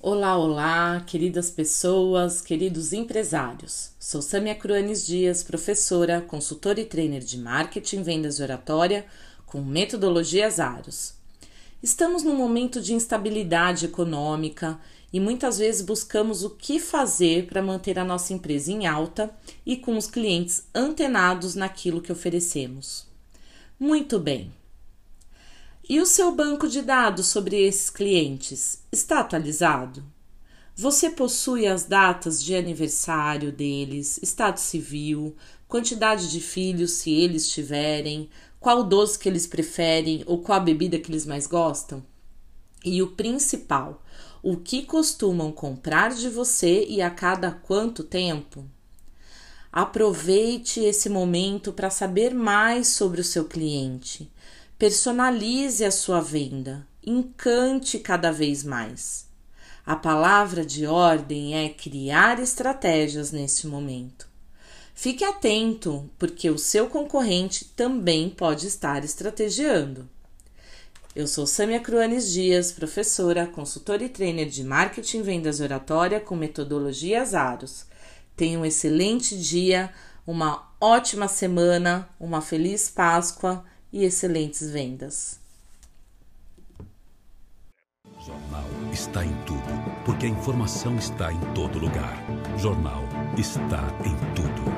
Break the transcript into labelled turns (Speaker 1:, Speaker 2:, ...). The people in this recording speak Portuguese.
Speaker 1: Olá, olá, queridas pessoas, queridos empresários. Sou Samia Cruanes Dias, professora, consultora e trainer de marketing, vendas e oratória com metodologias Aros. Estamos num momento de instabilidade econômica e muitas vezes buscamos o que fazer para manter a nossa empresa em alta e com os clientes antenados naquilo que oferecemos. Muito bem. E o seu banco de dados sobre esses clientes está atualizado? Você possui as datas de aniversário deles, estado civil, quantidade de filhos, se eles tiverem, qual doce que eles preferem ou qual a bebida que eles mais gostam? E o principal, o que costumam comprar de você e a cada quanto tempo? Aproveite esse momento para saber mais sobre o seu cliente. Personalize a sua venda, encante cada vez mais. A palavra de ordem é criar estratégias nesse momento. Fique atento, porque o seu concorrente também pode estar estrategiando. Eu sou Samia Cruanes Dias, professora, consultora e trainer de marketing, vendas oratória com metodologias Aros. Tenha um excelente dia, uma ótima semana, uma feliz Páscoa e excelentes vendas.
Speaker 2: Jornal está em tudo, porque a informação está em todo lugar. Jornal está em tudo.